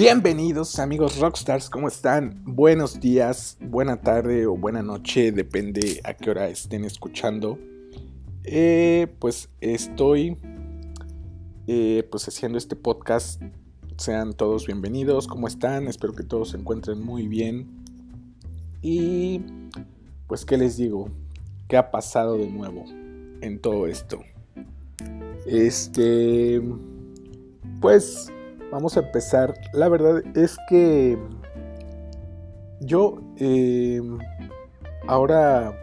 Bienvenidos amigos rockstars, ¿cómo están? Buenos días, buena tarde o buena noche, depende a qué hora estén escuchando. Eh, pues estoy eh, pues haciendo este podcast. Sean todos bienvenidos, ¿cómo están? Espero que todos se encuentren muy bien. Y pues qué les digo, ¿qué ha pasado de nuevo en todo esto? Este, pues Vamos a empezar. La verdad es que yo eh, ahora,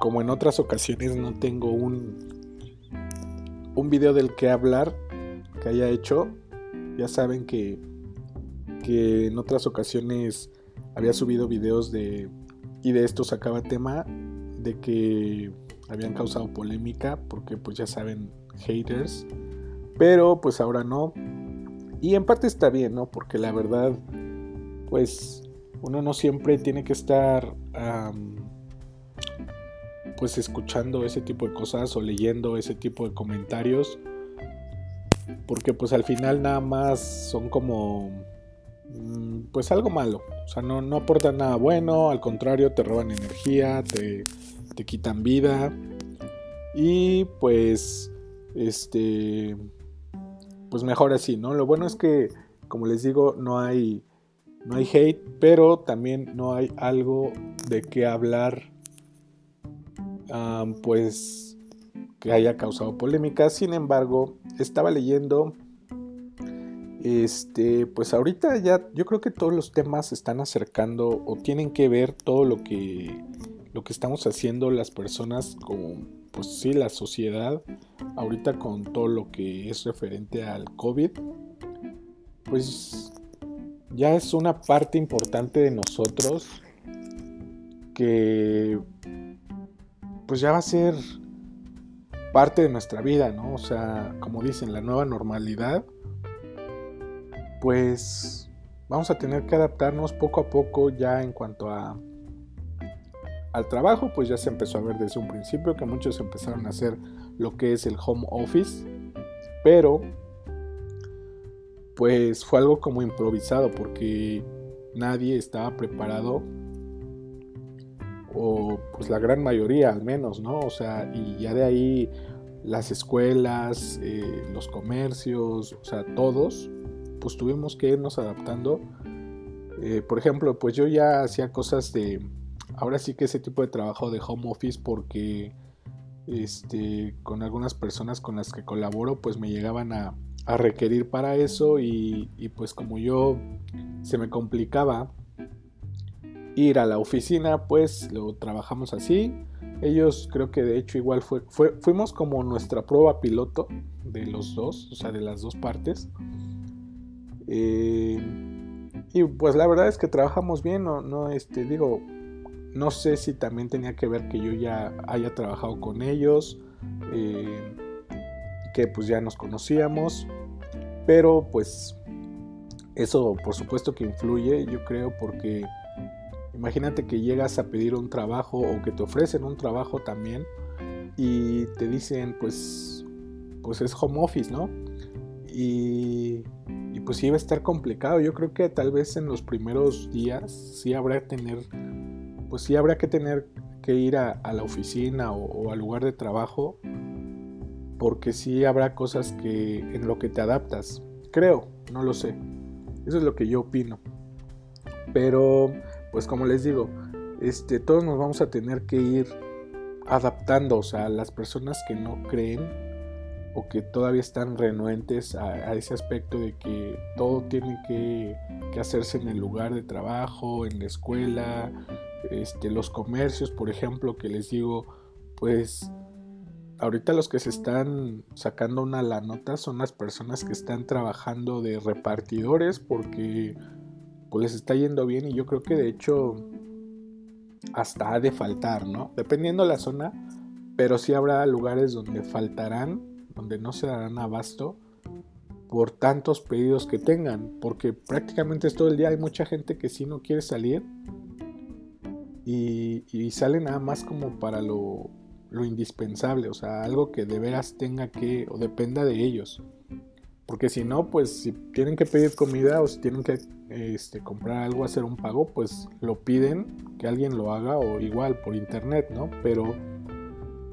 como en otras ocasiones, no tengo un, un video del que hablar que haya hecho. Ya saben que, que en otras ocasiones había subido videos de... Y de esto sacaba tema de que habían causado polémica porque pues ya saben haters. Pero pues ahora no. Y en parte está bien, ¿no? Porque la verdad, pues uno no siempre tiene que estar pues escuchando ese tipo de cosas o leyendo ese tipo de comentarios. Porque pues al final nada más son como mm, pues algo malo. O sea, no, no aportan nada bueno, al contrario, te roban energía, te, te quitan vida. Y pues, este, pues mejor así, ¿no? Lo bueno es que, como les digo, no hay, no hay hate, pero también no hay algo de qué hablar, pues, que haya causado polémica. Sin embargo, estaba leyendo, este, pues ahorita ya, yo creo que todos los temas se están acercando o tienen que ver todo lo que, lo que estamos haciendo las personas con pues sí, la sociedad, ahorita con todo lo que es referente al COVID, pues ya es una parte importante de nosotros que pues ya va a ser parte de nuestra vida, ¿no? O sea, como dicen, la nueva normalidad, pues vamos a tener que adaptarnos poco a poco ya en cuanto a al trabajo, pues ya se empezó a ver desde un principio que muchos empezaron a hacer lo que es el home office, pero pues fue algo como improvisado porque nadie estaba preparado o pues la gran mayoría al menos, ¿no? O sea, y ya de ahí las escuelas, eh, los comercios, o sea, todos, pues tuvimos que irnos adaptando. Eh, por ejemplo, pues yo ya hacía cosas de ahora sí que ese tipo de trabajo de home office porque este, con algunas personas con las que colaboro pues me llegaban a, requerir para eso y, pues como yo se me complicaba ir a la oficina pues lo trabajamos así. Ellos creo que de hecho igual fue, fuimos como nuestra prueba piloto de los dos o sea de las dos partes. Eh, y pues la verdad es que trabajamos bien no, no este digo no sé si también tenía que ver que yo ya haya trabajado con ellos, eh, que pues ya nos conocíamos, pero pues eso por supuesto que influye, yo creo, porque imagínate que llegas a pedir un trabajo o que te ofrecen un trabajo también y te dicen pues pues es home office, ¿no? Y, y pues iba a estar complicado. Yo creo que tal vez en los primeros días sí habrá que tener pues sí habrá que tener que ir a, la oficina o, al lugar de trabajo porque sí habrá cosas que en lo que te adaptas. Creo, no lo sé. Eso es lo que yo opino. Pero, pues como les digo, este, todos nos vamos a tener que ir adaptando, o sea, las personas que no creen o que todavía están renuentes a, ese aspecto de que todo tiene que, que, hacerse en el lugar de trabajo, en la escuela, este, los comercios, por ejemplo, que les digo, pues ahorita los que se están sacando una la nota son las personas que están trabajando de repartidores porque pues les está yendo bien y yo creo que de hecho hasta ha de faltar, ¿no? Dependiendo la zona, pero sí habrá lugares donde faltarán, donde no se darán abasto por tantos pedidos que tengan, porque prácticamente es todo el día hay mucha gente que si no quiere salir y, sale nada más como para lo, indispensable, o sea, algo que de veras tenga que o dependa de ellos. Porque si no, pues si tienen que pedir comida o si tienen que este, comprar algo, hacer un pago, pues lo piden, que alguien lo haga o igual por internet, ¿no? Pero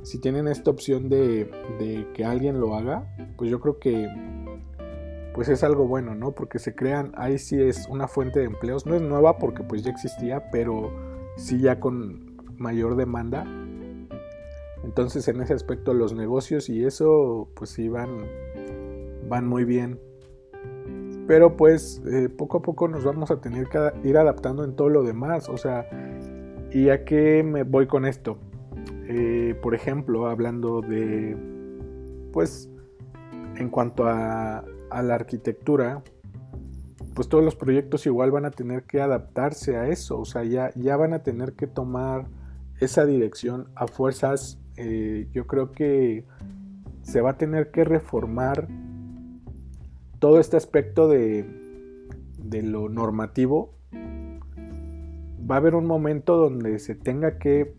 si tienen esta opción de, de que alguien lo haga, pues yo creo que pues es algo bueno, ¿no? Porque se crean, ahí sí es una fuente de empleos, no es nueva porque pues ya existía, pero sí ya con mayor demanda. Entonces en ese aspecto los negocios y eso pues sí van, muy bien. Pero pues eh, poco a poco nos vamos a tener que ir adaptando en todo lo demás. O sea, ¿y a qué me voy con esto? Eh, por ejemplo, hablando de, pues, en cuanto a a la arquitectura, pues todos los proyectos igual van a tener que adaptarse a eso, o sea, ya, ya van a tener que tomar esa dirección a fuerzas. Eh, yo creo que se va a tener que reformar todo este aspecto de, de lo normativo. Va a haber un momento donde se tenga que,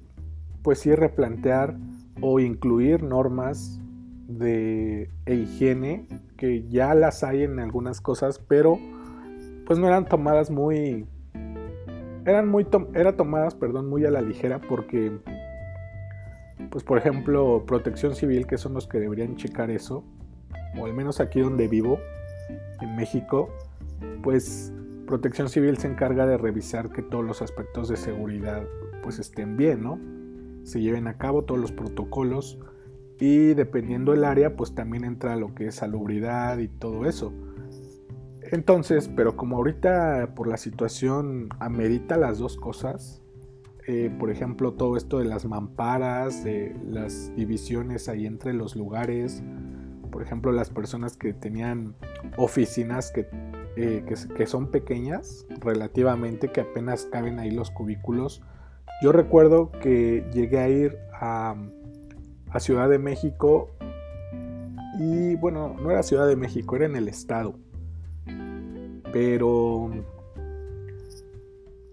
pues sí, replantear o incluir normas de higiene que ya las hay en algunas cosas, pero pues no eran tomadas muy eran muy era tomadas, perdón, muy a la ligera porque pues por ejemplo, Protección Civil, que son los que deberían checar eso, o al menos aquí donde vivo, en México, pues Protección Civil se encarga de revisar que todos los aspectos de seguridad pues estén bien, ¿no? Se lleven a cabo todos los protocolos y dependiendo del área, pues también entra lo que es salubridad y todo eso. Entonces, pero como ahorita por la situación amerita las dos cosas, eh, por ejemplo, todo esto de las mamparas, de las divisiones ahí entre los lugares, por ejemplo, las personas que tenían oficinas que, eh, que son pequeñas relativamente, que apenas caben ahí los cubículos. Yo recuerdo que llegué a ir a a Ciudad de México y bueno, no era Ciudad de México, era en el estado. Pero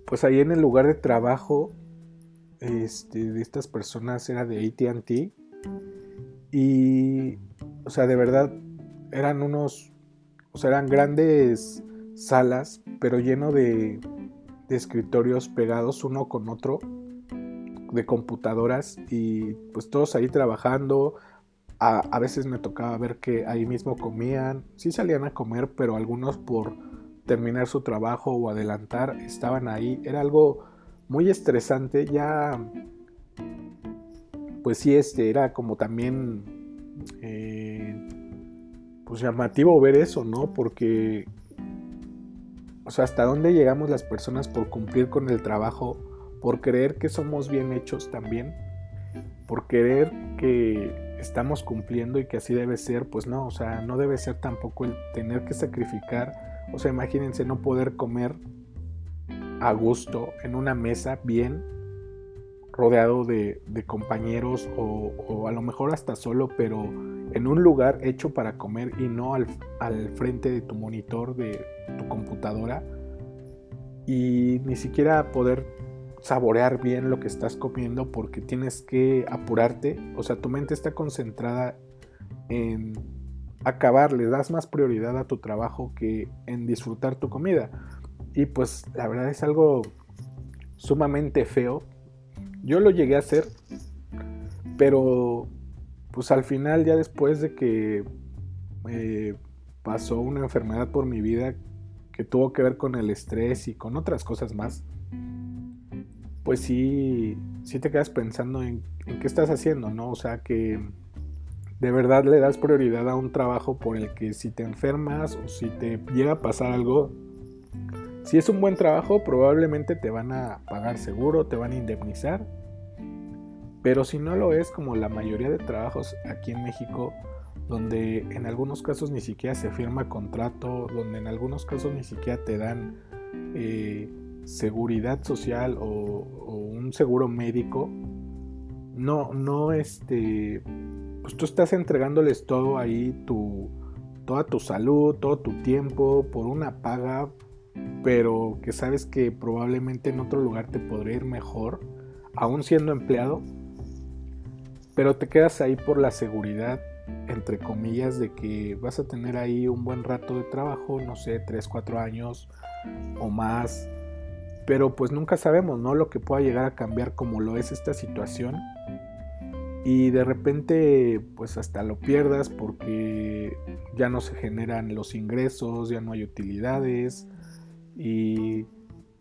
pues ahí en el lugar de trabajo este, de estas personas era de ATT y o sea, de verdad eran unos o sea, eran grandes salas, pero lleno de, de escritorios pegados uno con otro de computadoras y pues todos ahí trabajando. A, veces me tocaba ver que ahí mismo comían, sí salían a comer, pero algunos por terminar su trabajo o adelantar estaban ahí. Era algo muy estresante, ya pues sí, este era como también eh, pues llamativo ver eso, ¿no? Porque, o sea, hasta dónde llegamos las personas por cumplir con el trabajo por creer que somos bien hechos también, por creer que estamos cumpliendo y que así debe ser, pues no, o sea, no debe ser tampoco el tener que sacrificar, o sea, imagínense no poder comer a gusto en una mesa bien rodeado de, compañeros o, o, a lo mejor hasta solo, pero en un lugar hecho para comer y no al, al frente de tu monitor, de tu computadora, y ni siquiera poder saborear bien lo que estás comiendo porque tienes que apurarte. O sea, tu mente está concentrada en acabar, le das más prioridad a tu trabajo que en disfrutar tu comida. Y pues la verdad es algo sumamente feo. Yo lo llegué a hacer, pero pues al final ya después de que eh, pasó una enfermedad por mi vida que tuvo que ver con el estrés y con otras cosas más, pues sí, sí te quedas pensando en, qué estás haciendo, ¿no? O sea, que de verdad le das prioridad a un trabajo por el que si te enfermas o si te llega a pasar algo, si es un buen trabajo, probablemente te van a pagar seguro, te van a indemnizar. Pero si no lo es, como la mayoría de trabajos aquí en México, donde en algunos casos ni siquiera se firma contrato, donde en algunos casos ni siquiera te dan eh, seguridad social o, un seguro médico, no, no, este, pues tú estás entregándoles todo ahí, tu, toda tu salud, todo tu tiempo por una paga, pero que sabes que probablemente en otro lugar te podría ir mejor, aún siendo empleado, pero te quedas ahí por la seguridad entre comillas, de que vas a tener ahí un buen rato de trabajo, no sé, 3, 4 años o más, pero pues nunca sabemos, ¿no? Lo que pueda llegar a cambiar como lo es esta situación y de repente pues hasta lo pierdas porque ya no se generan los ingresos, ya no hay utilidades y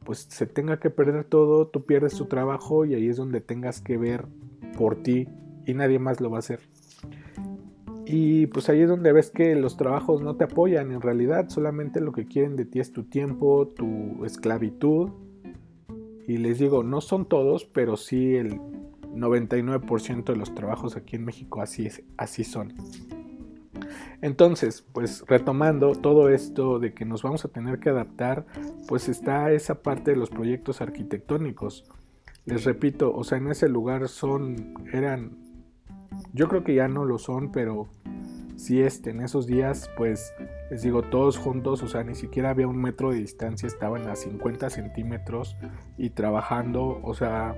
pues se tenga que perder todo, tú pierdes tu trabajo y ahí es donde tengas que ver por ti y nadie más lo va a hacer. Y pues ahí es donde ves que los trabajos no te apoyan en realidad, solamente lo que quieren de ti es tu tiempo, tu esclavitud. Y les digo, no son todos, pero sí el 99% de los trabajos aquí en México así, es, así son. Entonces, pues retomando todo esto de que nos vamos a tener que adaptar, pues está esa parte de los proyectos arquitectónicos. Les repito, o sea, en ese lugar son, eran, yo creo que ya no lo son, pero si este, en esos días, pues les digo, todos juntos, o sea, ni siquiera había un metro de distancia, estaban a 50 centímetros y trabajando, o sea,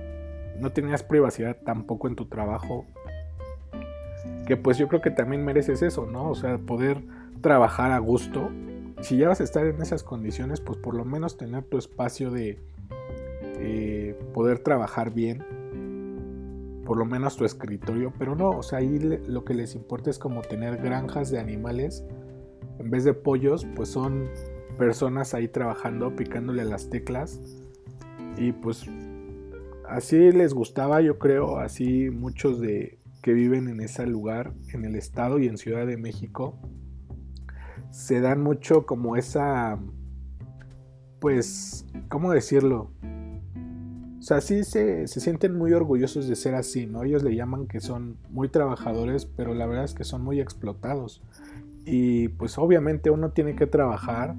no tenías privacidad tampoco en tu trabajo, que pues yo creo que también mereces eso, ¿no? O sea, poder trabajar a gusto. Si ya vas a estar en esas condiciones, pues por lo menos tener tu espacio de eh, poder trabajar bien, por lo menos tu escritorio, pero no, o sea, ahí lo que les importa es como tener granjas de animales, en vez de pollos, pues son personas ahí trabajando, picándole las teclas, y pues así les gustaba, yo creo, así muchos de que viven en ese lugar, en el estado y en Ciudad de México, se dan mucho como esa, pues, ¿cómo decirlo? O sea, sí se, se, sienten muy orgullosos de ser así, ¿no? Ellos le llaman que son muy trabajadores, pero la verdad es que son muy explotados. Y pues obviamente uno tiene que trabajar,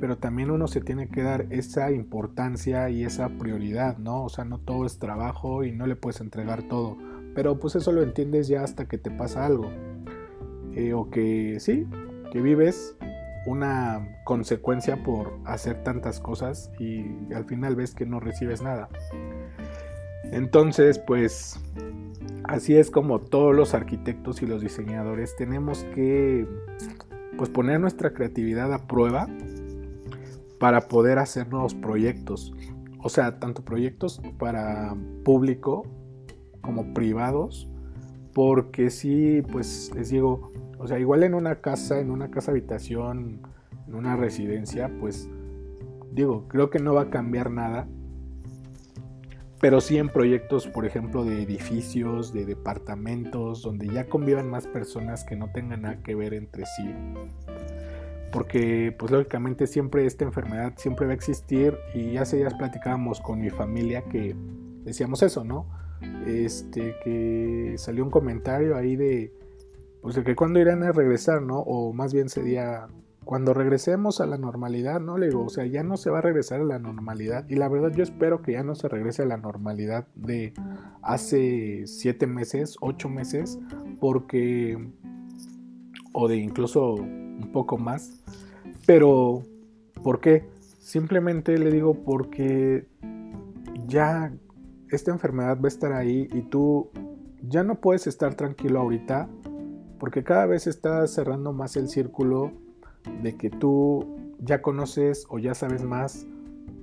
pero también uno se tiene que dar esa importancia y esa prioridad, ¿no? O sea, no todo es trabajo y no le puedes entregar todo. Pero pues eso lo entiendes ya hasta que te pasa algo. Eh, o que sí, que vives una consecuencia por hacer tantas cosas y al final ves que no recibes nada. Entonces, pues así es como todos los arquitectos y los diseñadores tenemos que pues poner nuestra creatividad a prueba para poder hacer nuevos proyectos. O sea, tanto proyectos para público como privados, porque sí, pues les digo, o sea, igual en una casa, en una casa habitación, en una residencia, pues digo, creo que no va a cambiar nada, pero sí en proyectos, por ejemplo, de edificios, de departamentos, donde ya convivan más personas que no tengan nada que ver entre sí. Porque, pues lógicamente siempre esta enfermedad siempre va a existir y hace días platicábamos con mi familia que decíamos eso, ¿no? este, que salió un comentario ahí de, pues de que cuando irán a regresar, ¿no? O más bien sería, cuando regresemos a la normalidad, ¿no? Le digo, o sea, ya no se va a regresar a la normalidad. Y la verdad yo espero que ya no se regrese a la normalidad de hace siete meses, ocho meses, porque, o de incluso un poco más. Pero, ¿por qué? Simplemente le digo porque ya esta enfermedad va a estar ahí y tú ya no puedes estar tranquilo ahorita porque cada vez estás cerrando más el círculo de que tú ya conoces o ya sabes más,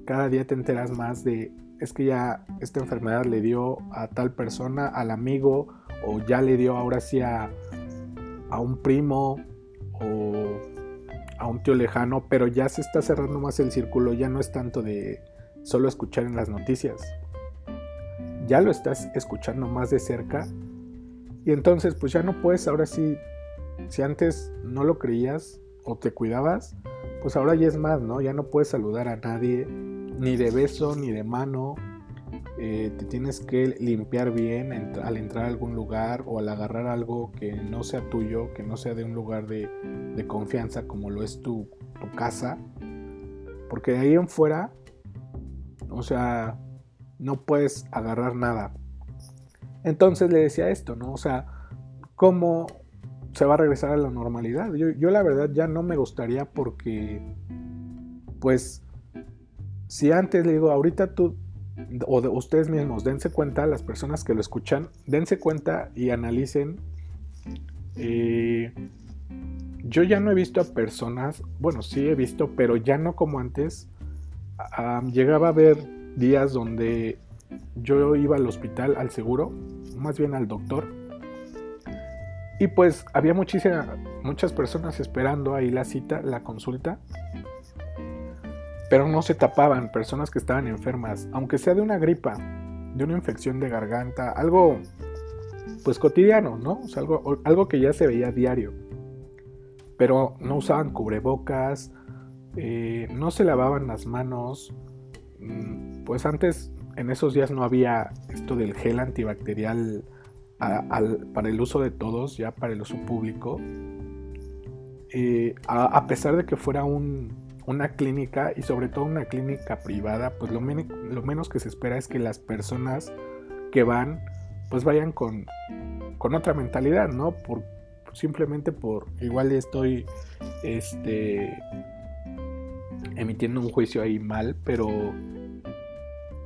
cada día te enteras más de es que ya esta enfermedad le dio a tal persona, al amigo, o ya le dio ahora sí a, a un primo a un tío lejano, pero ya se está cerrando más el círculo, ya no es tanto de solo escuchar en las noticias, ya lo estás escuchando más de cerca y entonces pues ya no puedes, ahora sí, si antes no lo creías o te cuidabas, pues ahora ya es más, ¿no? Ya no puedes saludar a nadie, ni de beso, ni de mano. Eh, te tienes que limpiar bien al entrar a algún lugar o al agarrar algo que no sea tuyo, que no sea de un lugar de, confianza como lo es tu, tu casa. Porque de ahí en fuera, o sea, no puedes agarrar nada. Entonces le decía esto, ¿no? O sea, ¿cómo se va a regresar a la normalidad? Yo, la verdad ya no me gustaría porque, pues, si antes le digo, ahorita tú, o de ustedes mismos, dense cuenta, las personas que lo escuchan, dense cuenta y analicen Eh, yo ya no he visto a personas, bueno, sí he visto, pero ya no como antes. llegaba a haber días donde yo iba al hospital, al seguro, más bien al doctor, y pues había muchas personas esperando ahí la cita, la consulta, pero no se tapaban, personas que estaban enfermas, aunque sea de una gripa, de una infección de garganta, algo pues cotidiano, ¿no? Algo, algo que ya se veía diario. Pero no usaban cubrebocas, eh, no se lavaban las manos, mm, pues antes en esos días no había esto del gel antibacterial para el uso de todos, ya para el uso público. Eh, a, pesar de que fuera una clínica y sobre todo una clínica privada, pues lo, menos que se espera es que las personas que van, pues vayan con, con otra mentalidad, ¿no? Por, simplemente por, igual estoy este, emitiendo un juicio ahí mal, pero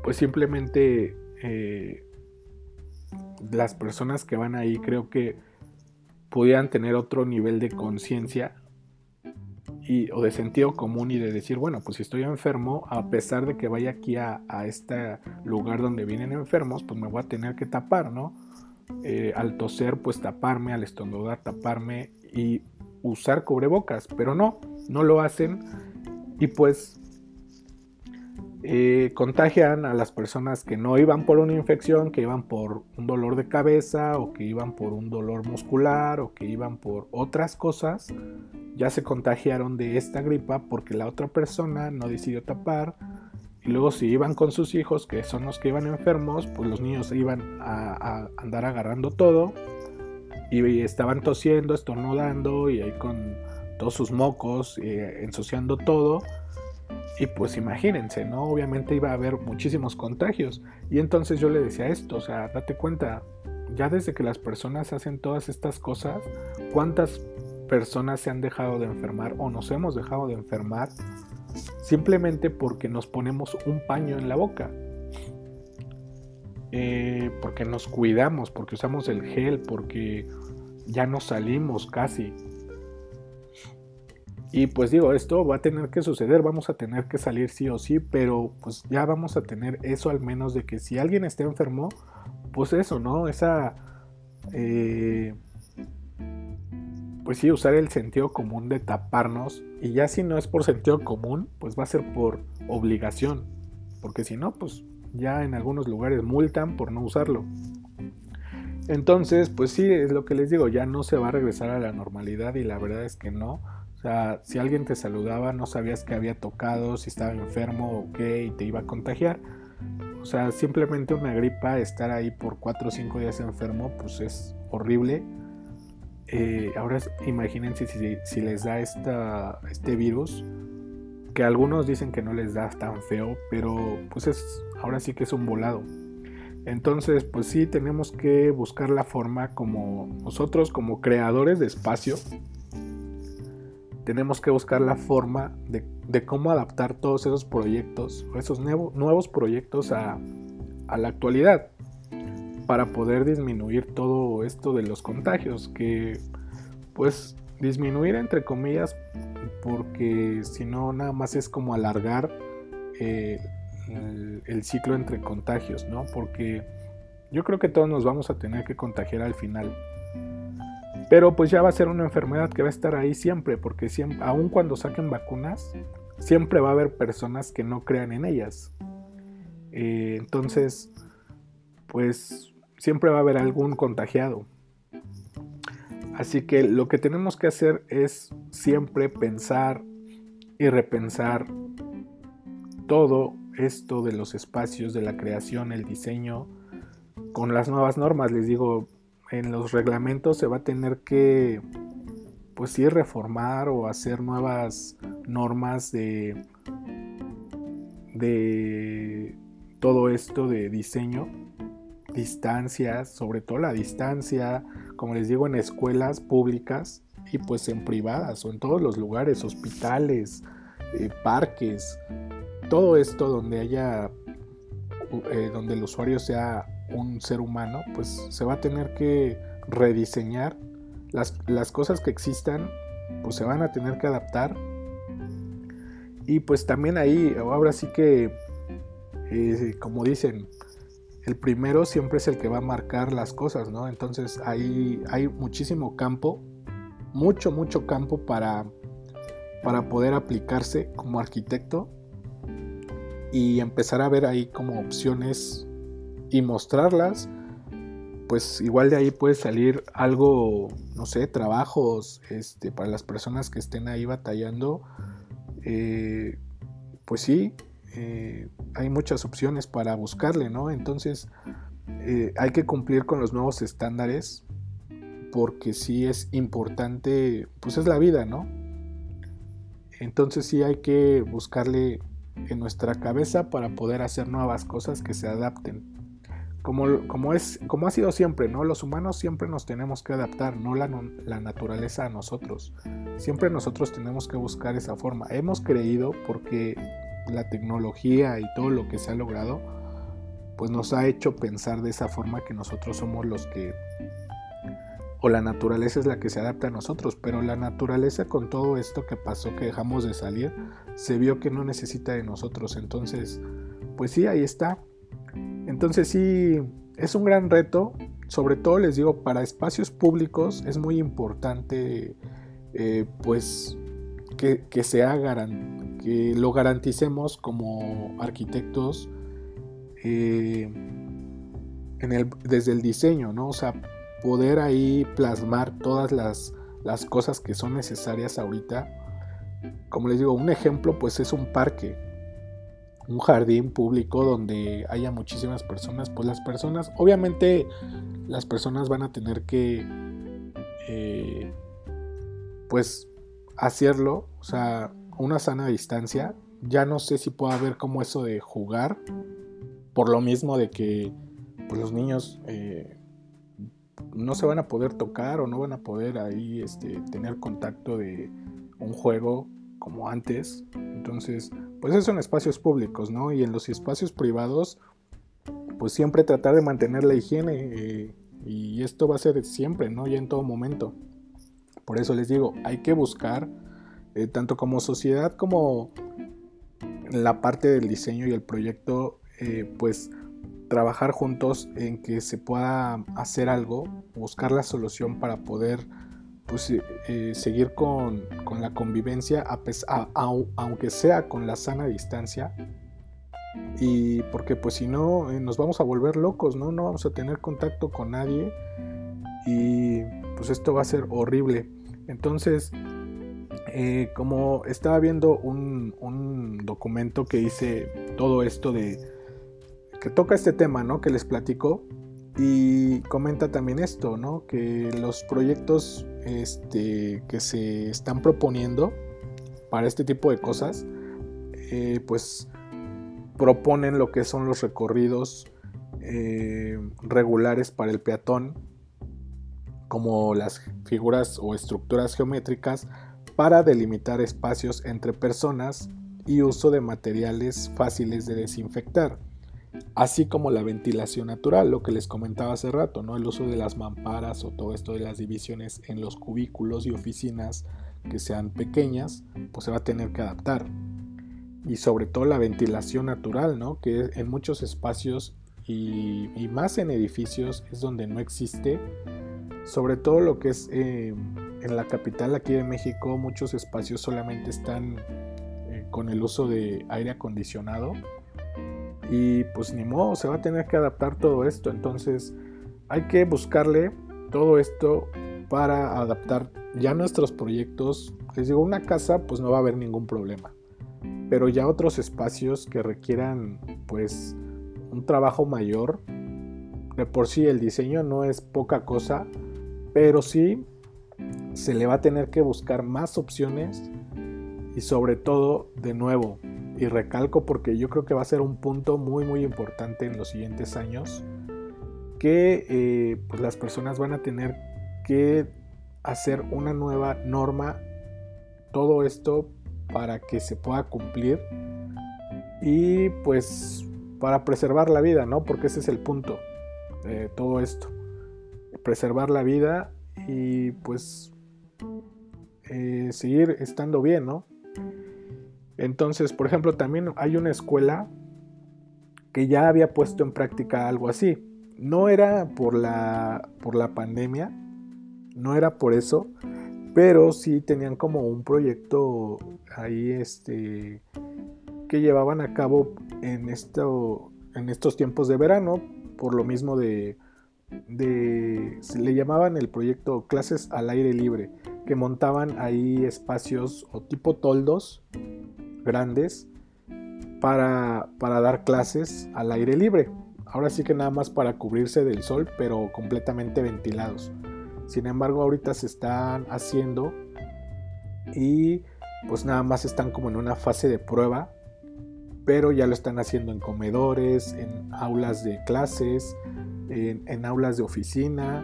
pues simplemente eh, las personas que van ahí creo que pudieran tener otro nivel de conciencia y, o de sentido común y de decir, bueno, pues si estoy enfermo, a pesar de que vaya aquí a, este lugar donde vienen enfermos, pues me voy a tener que tapar, ¿no? Eh, al toser, pues taparme, al estornudar, taparme y usar cubrebocas, pero no, no lo hacen y pues eh, contagian a las personas que no iban por una infección, que iban por un dolor de cabeza o que iban por un dolor muscular o que iban por otras cosas, ya se contagiaron de esta gripa porque la otra persona no decidió tapar. Y luego si iban con sus hijos, que son los que iban enfermos, pues los niños iban a, andar agarrando todo y estaban tosiendo, estornudando y ahí con todos sus mocos, eh, ensuciando todo y pues imagínense, ¿no? Obviamente iba a haber muchísimos contagios. Y entonces yo le decía esto, o sea, date cuenta, ya desde que las personas hacen todas estas cosas, ¿cuántas personas se han dejado de enfermar o nos hemos dejado de enfermar simplemente porque nos ponemos un paño en la boca? Eh, porque nos cuidamos, porque usamos el gel, porque ya no salimos casi. Y pues digo, esto va a tener que suceder, vamos a tener que salir sí o sí, pero pues ya vamos a tener eso al menos de que si alguien está enfermo, pues eso, ¿no? Esa... Eh, pues sí, usar el sentido común de taparnos. Y ya si no es por sentido común, pues va a ser por obligación. Porque si no, pues ya en algunos lugares multan por no usarlo. Entonces, pues sí, es lo que les digo, ya no se va a regresar a la normalidad y la verdad es que no. O sea, si alguien te saludaba, no sabías que había tocado, si estaba enfermo o qué, y te iba a contagiar. O sea, simplemente una gripa, estar ahí por 4 o 5 días enfermo, pues es horrible. Eh, ahora imagínense si, si, les da esta, este virus, que algunos dicen que no les da tan feo, pero pues es, ahora sí que es un volado. Entonces, pues sí, tenemos que buscar la forma como nosotros, como creadores de espacio, tenemos que buscar la forma de, cómo adaptar todos esos proyectos, esos nuevos proyectos a, la actualidad para poder disminuir todo esto de los contagios, que pues disminuir entre comillas, porque si no nada más es como alargar eh, el, ciclo entre contagios, ¿no? Porque yo creo que todos nos vamos a tener que contagiar al final. Pero pues ya va a ser una enfermedad que va a estar ahí siempre, porque siempre, aun cuando saquen vacunas, siempre va a haber personas que no crean en ellas. Eh, entonces, pues siempre va a haber algún contagiado. Así que lo que tenemos que hacer es siempre pensar y repensar todo esto de los espacios, de la creación, el diseño, con las nuevas normas. Les digo, en los reglamentos se va a tener que, pues sí, reformar o hacer nuevas normas de, de todo esto de diseño, distancias, sobre todo la distancia, como les digo, en escuelas públicas y pues en privadas o en todos los lugares, hospitales, eh, parques, todo esto donde haya, eh, donde el usuario sea un ser humano, pues se va a tener que rediseñar las, las cosas que existan pues se van a tener que adaptar y pues también ahí ahora sí que eh, como dicen el primero siempre es el que va a marcar las cosas, ¿no? Entonces ahí hay muchísimo campo, mucho, mucho campo para, para poder aplicarse como arquitecto y empezar a ver ahí como opciones y mostrarlas. Pues igual de ahí puede salir algo, no sé, trabajos este, para las personas que estén ahí batallando. Eh, pues sí, eh, hay muchas opciones para buscarle, ¿no? Entonces eh, hay que cumplir con los nuevos estándares porque sí es importante, pues es la vida, ¿no? Entonces sí hay que buscarle en nuestra cabeza para poder hacer nuevas cosas que se adapten. Como, como, es, como ha sido siempre, ¿no? Los humanos siempre nos tenemos que adaptar, no la, la naturaleza a nosotros. Siempre nosotros tenemos que buscar esa forma. Hemos creído porque la tecnología y todo lo que se ha logrado, pues nos ha hecho pensar de esa forma que nosotros somos los que, o la naturaleza es la que se adapta a nosotros, pero la naturaleza con todo esto que pasó, que dejamos de salir, se vio que no necesita de nosotros, entonces, pues sí, ahí está. Entonces sí, es un gran reto, sobre todo les digo, para espacios públicos es muy importante, eh, pues, que, que, sea que lo garanticemos como arquitectos eh, desde el diseño, ¿no? O sea, poder ahí plasmar todas las, las cosas que son necesarias ahorita. Como les digo, un ejemplo pues es un parque, un jardín público donde haya muchísimas personas, pues las personas, obviamente las personas van a tener que, eh, pues, hacerlo, o sea, una sana distancia. Ya no sé si pueda haber como eso de jugar, por lo mismo de que pues, los niños eh, no se van a poder tocar o no van a poder ahí este, tener contacto de un juego como antes. Entonces, pues eso en espacios públicos, ¿no? Y en los espacios privados, pues siempre tratar de mantener la higiene. Eh, y esto va a ser siempre, ¿no? Ya en todo momento. Por eso les digo, hay que buscar eh, tanto como sociedad como la parte del diseño y el proyecto, eh, pues trabajar juntos en que se pueda hacer algo, buscar la solución para poder pues, eh, seguir con, la convivencia, aunque sea con la sana distancia. Y porque pues si no, nos vamos a volver locos, ¿no? No vamos a tener contacto con nadie y pues esto va a ser horrible. Entonces, eh, como estaba viendo un, documento que dice todo esto de que toca este tema, ¿no? Que les platico y comenta también esto, ¿no? Que los proyectos este, que se están proponiendo para este tipo de cosas, eh, pues proponen lo que son los recorridos eh, regulares para el peatón, como las figuras o estructuras geométricas para delimitar espacios entre personas y uso de materiales fáciles de desinfectar, así como la ventilación natural, lo que les comentaba hace rato, ¿no? El uso de las mamparas o todo esto de las divisiones en los cubículos y oficinas que sean pequeñas, pues se va a tener que adaptar. Y sobre todo la ventilación natural, ¿no? Que en muchos espacios y, más en edificios es donde no existe, sobre todo lo que es eh, en la capital aquí de México muchos espacios solamente están eh, con el uso de aire acondicionado y pues ni modo, se va a tener que adaptar todo esto. Entonces hay que buscarle todo esto para adaptar ya nuestros proyectos. Les digo, una casa pues no va a haber ningún problema. Pero ya otros espacios que requieran pues un trabajo mayor. De por sí el diseño no es poca cosa, pero sí se le va a tener que buscar más opciones y sobre todo, de nuevo, y recalco porque yo creo que va a ser un punto muy muy importante en los siguientes años, que eh, pues las personas van a tener que hacer una nueva norma, todo esto para que se pueda cumplir y pues para preservar la vida, ¿no? Porque ese es el punto de todo esto, preservar la vida y pues eh, seguir estando bien, ¿no? Entonces, por ejemplo, también hay una escuela que ya había puesto en práctica algo así. No era por la, por la pandemia, no era por eso, pero sí tenían como un proyecto ahí este, que llevaban a cabo en, esto, en estos tiempos de verano, por lo mismo de, de, se le llamaban el proyecto Clases al Aire Libre, que montaban ahí espacios o tipo toldos grandes para, para dar clases al aire libre. Ahora sí que nada más para cubrirse del sol, pero completamente ventilados. Sin embargo, ahorita se están haciendo y pues nada más están como en una fase de prueba, pero ya lo están haciendo en comedores, en aulas de clases, en, aulas de oficina.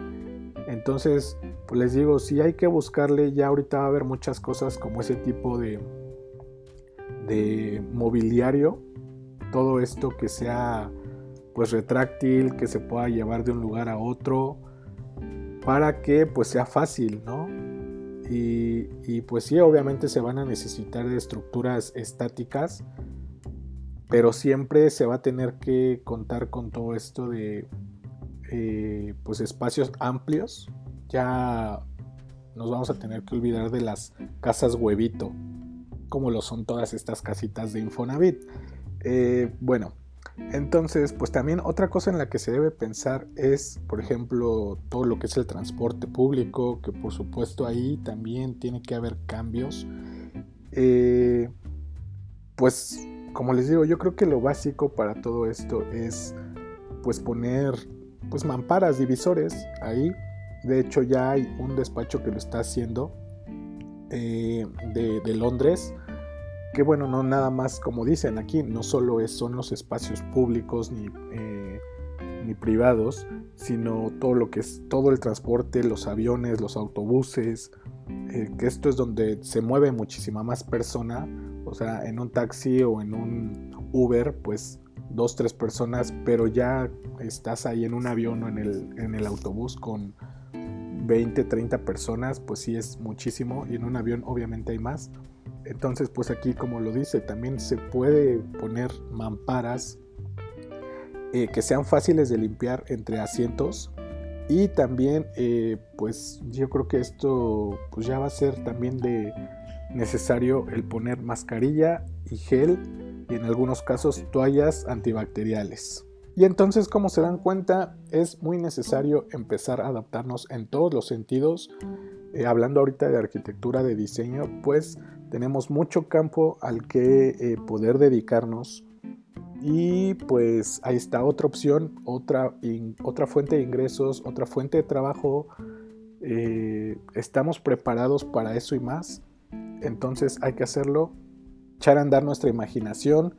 Entonces, pues les digo, si hay que buscarle, ya ahorita va a haber muchas cosas como ese tipo de, de mobiliario, todo esto que sea pues retráctil, que se pueda llevar de un lugar a otro, para que pues sea fácil, ¿no? Y, y, pues sí, obviamente se van a necesitar de estructuras estáticas, pero siempre se va a tener que contar con todo esto de eh, pues espacios amplios, ya nos vamos a tener que olvidar de las casas huevito, como lo son todas estas casitas de Infonavit. Eh, bueno, entonces, pues también otra cosa en la que se debe pensar es, por ejemplo, todo lo que es el transporte público, que por supuesto ahí también tiene que haber cambios. Eh, pues, como les digo, yo creo que lo básico para todo esto es, pues, poner pues mamparas, divisores ahí. De hecho ya hay un despacho que lo está haciendo eh, de, Londres. Que bueno, no nada más como dicen aquí, no solo es, son los espacios públicos ni, eh, ni privados, sino todo lo que es todo el transporte, los aviones, los autobuses, eh, que esto es donde se mueve muchísima más persona, o sea, en un taxi o en un Uber, pues dos, tres personas, pero ya estás ahí en un avión o en el, en el autobús con 20, 30 personas, pues sí es muchísimo y en un avión obviamente hay más. Entonces, pues aquí como lo dice, también se puede poner mamparas eh, que sean fáciles de limpiar entre asientos y también eh, pues yo creo que esto pues ya va a ser también de necesario el poner mascarilla y gel y en algunos casos toallas antibacteriales. Y entonces, como se dan cuenta, es muy necesario empezar a adaptarnos en todos los sentidos. Eh, hablando ahorita de arquitectura, de diseño, pues tenemos mucho campo al que eh, poder dedicarnos. Y pues ahí está otra opción, otra, otra fuente de ingresos, otra fuente de trabajo. Eh, estamos preparados para eso y más. Entonces hay que hacerlo echar a andar nuestra imaginación,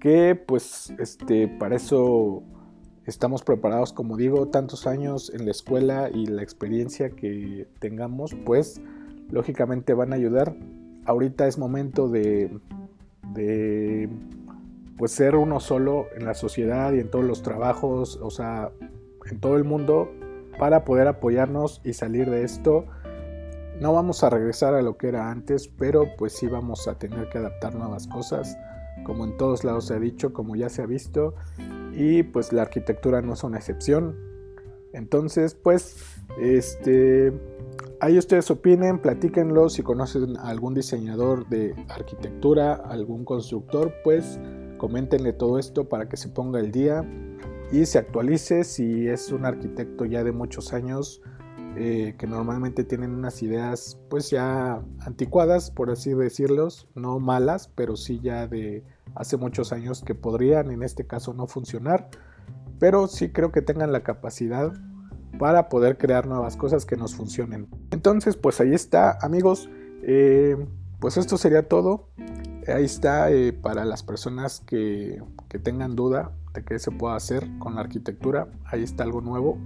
que pues este, para eso estamos preparados, como digo, tantos años en la escuela y la experiencia que tengamos, pues lógicamente van a ayudar. Ahorita es momento de, de pues ser uno solo en la sociedad y en todos los trabajos, o sea, en todo el mundo, para poder apoyarnos y salir de esto. No vamos a regresar a lo que era antes, pero pues sí vamos a tener que adaptar nuevas cosas, como en todos lados se ha dicho, como ya se ha visto, y pues la arquitectura no es una excepción. Entonces, pues, este, ahí ustedes opinen, platíquenlo, si conocen a algún diseñador de arquitectura, algún constructor, pues coméntenle todo esto para que se ponga el día y se actualice. Si es un arquitecto ya de muchos años eh, que normalmente tienen unas ideas pues ya anticuadas, por así decirlos, no malas, pero sí ya de hace muchos años que podrían en este caso no funcionar, pero sí creo que tengan la capacidad para poder crear nuevas cosas que nos funcionen. Entonces pues ahí está amigos, eh, pues esto sería todo. Ahí está eh, para las personas que, que, tengan duda de qué se puede hacer con la arquitectura. Ahí está algo nuevo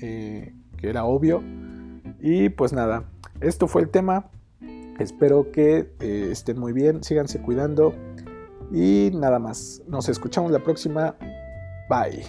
que era obvio. Y pues nada, esto fue el tema. Espero que eh, estén muy bien, síganse cuidando. Y nada más, nos escuchamos la próxima. Bye.